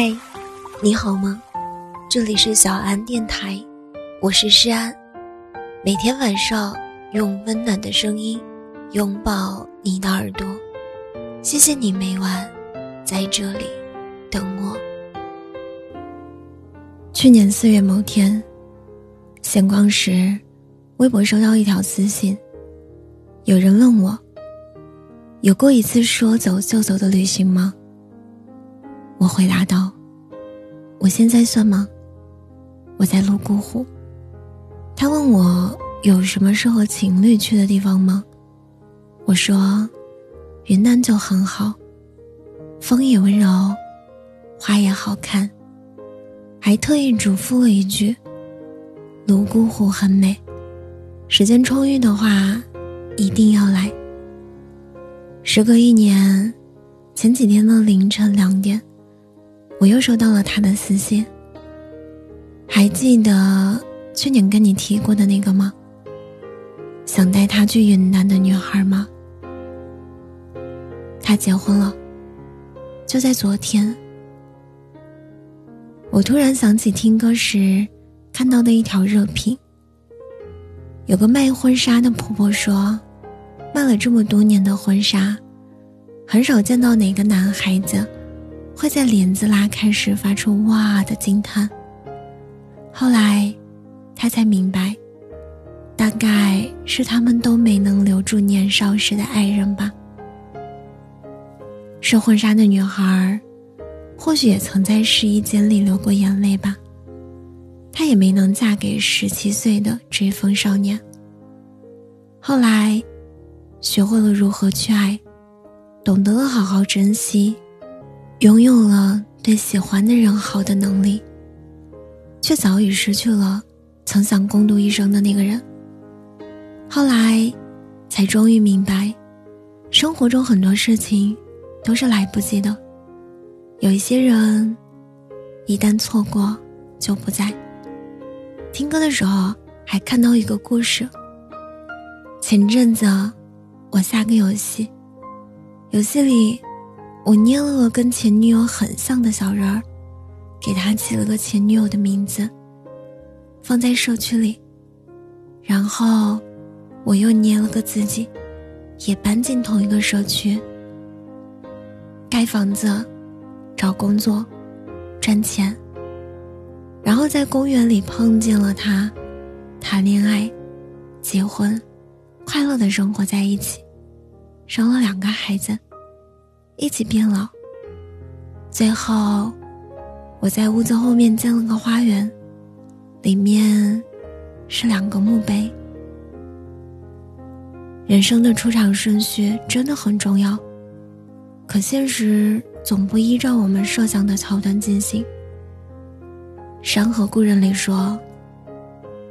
嗨，你好吗？这里是小安电台，我是诗安。每天晚上用温暖的声音拥抱你的耳朵，谢谢你每晚在这里等我。去年四月某天，闲逛时，微博收到一条私信，有人问我：有过一次说走就走的旅行吗？我回答道：“我现在算吗？我在泸沽湖。”他问我有什么适合情侣去的地方吗？我说：“云南就很好，风也温柔，花也好看。”还特意嘱咐了一句：“泸沽湖很美，时间充裕的话，一定要来。”时隔一年，前几天的凌晨两点。我又收到了他的私信。还记得去年跟你提过的那个吗？想带他去云南的女孩吗？他结婚了，就在昨天。我突然想起听歌时看到的一条热评。有个卖婚纱的婆婆说，卖了这么多年的婚纱，很少见到哪个男孩子。会在帘子拉开时发出“哇”的惊叹。后来，他才明白，大概是他们都没能留住年少时的爱人吧。试婚纱的女孩，或许也曾在试衣间里流过眼泪吧。她也没能嫁给十七岁的追风少年。后来，学会了如何去爱，懂得了好好珍惜。拥有了对喜欢的人好的能力，却早已失去了曾想共度一生的那个人。后来，才终于明白，生活中很多事情都是来不及的。有一些人，一旦错过就不在。听歌的时候还看到一个故事。前阵子，我下个游戏，游戏里。我捏了个跟前女友很像的小人儿，给他起了个前女友的名字，放在社区里。然后，我又捏了个自己，也搬进同一个社区，盖房子，找工作，赚钱。然后在公园里碰见了他，谈恋爱，结婚，快乐的生活在一起，生了两个孩子。一起变老。最后，我在屋子后面建了个花园，里面是两个墓碑。人生的出场顺序真的很重要，可现实总不依照我们设想的桥段进行。《山河故人》里说：“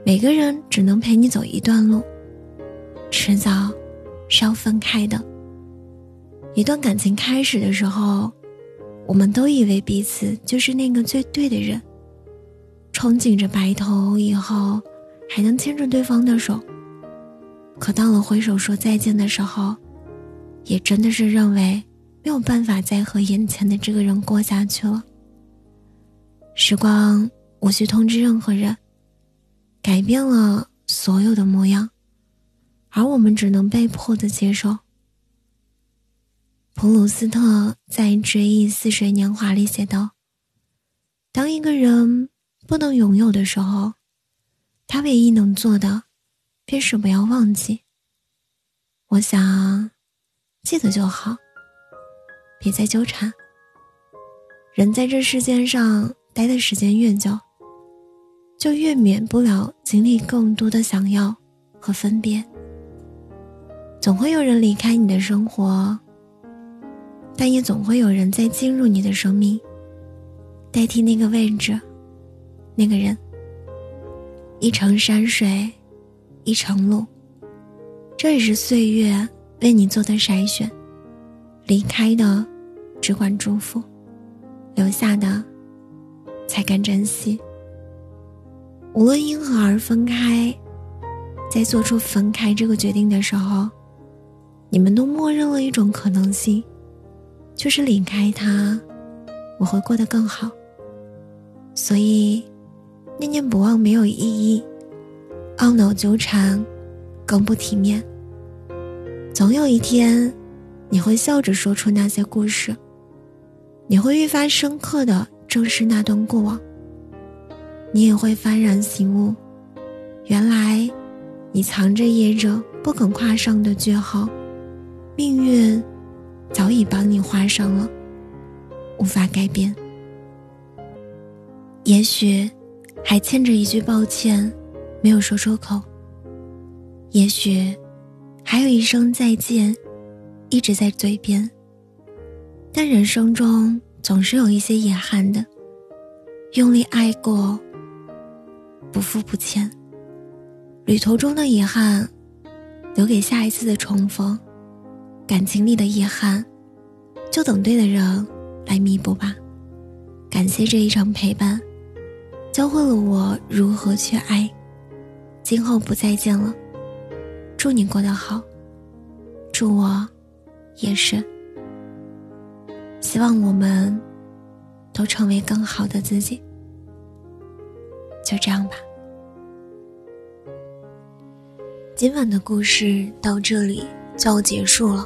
每个人只能陪你走一段路，迟早是要分开的。”一段感情开始的时候，我们都以为彼此就是那个最对的人，憧憬着白头以后还能牵着对方的手。可到了挥手说再见的时候，也真的是认为没有办法再和眼前的这个人过下去了。时光无需通知任何人，改变了所有的模样，而我们只能被迫的接受。普鲁斯特在《追忆似水年华》里写道：“当一个人不能拥有的时候，他唯一能做的，便是不要忘记。我想，记得就好，别再纠缠。人在这世间上待的时间越久，就越免不了经历更多的想要和分别。总会有人离开你的生活。”但也总会有人在进入你的生命，代替那个位置，那个人。一程山水，一程路，这也是岁月为你做的筛选。离开的，只管祝福；留下的，才敢珍惜。无论因何而分开，在做出分开这个决定的时候，你们都默认了一种可能性。就是离开他，我会过得更好。所以念念不忘没有意义，懊恼纠缠更不体面。总有一天，你会笑着说出那些故事，你会愈发深刻的正视那段过往，你也会幡然醒悟，原来你藏着掖着不肯跨上的句号，命运早已帮你画上了，无法改变。也许还欠着一句抱歉，没有说出口。也许还有一声再见，一直在嘴边。但人生中总是有一些遗憾的，用力爱过，不负不欠。旅途中的遗憾，留给下一次的重逢；感情里的遗憾，就等对的人来弥补吧。感谢这一场陪伴。教会了我如何去爱，今后不再见了。祝你过得好，祝我也是。希望我们都成为更好的自己。就这样吧。今晚的故事到这里就要结束了。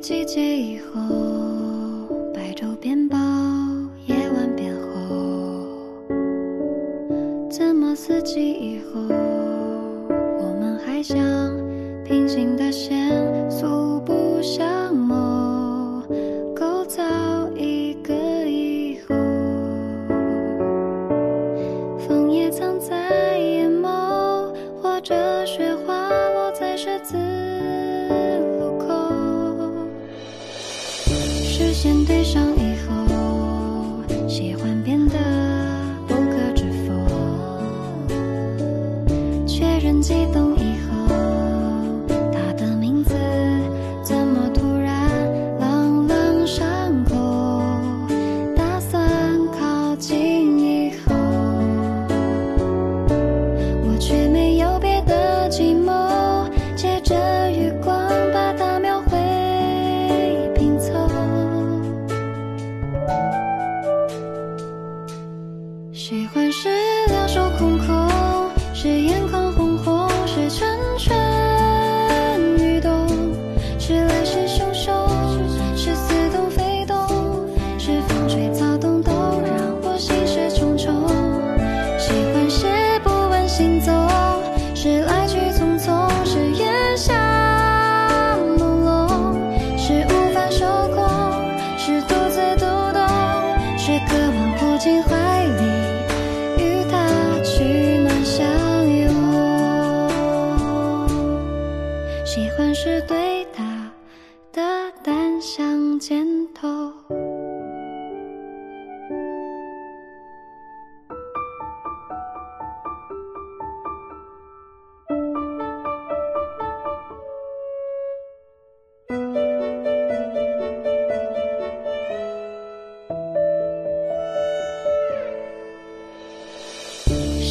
季节以后。先对上。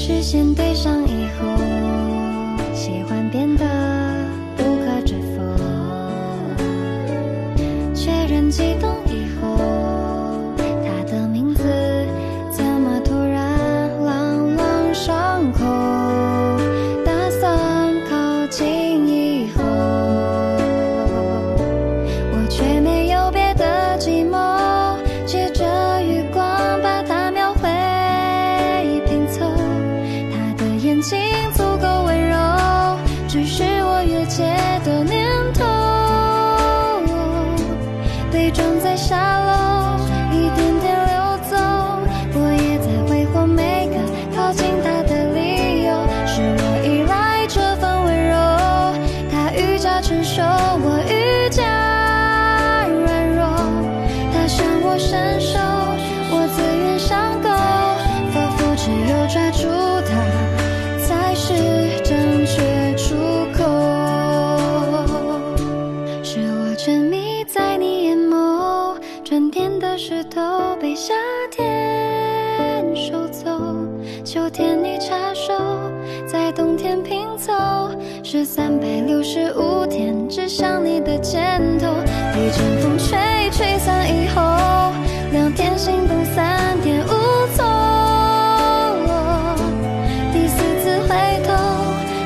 视线对上以后，是三百六十五天，指向你的肩头。一阵风吹，吹散以后，两天心动，三天无措。第四次回头，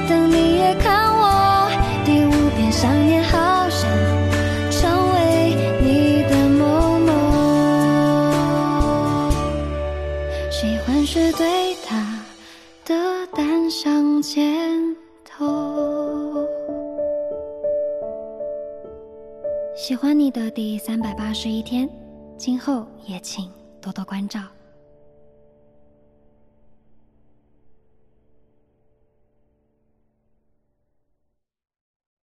等你也看我。第五遍想念，好想成为你的某某。喜欢是对他的单向箭头。喜欢你的第三百八十一天，今后也请多多关照。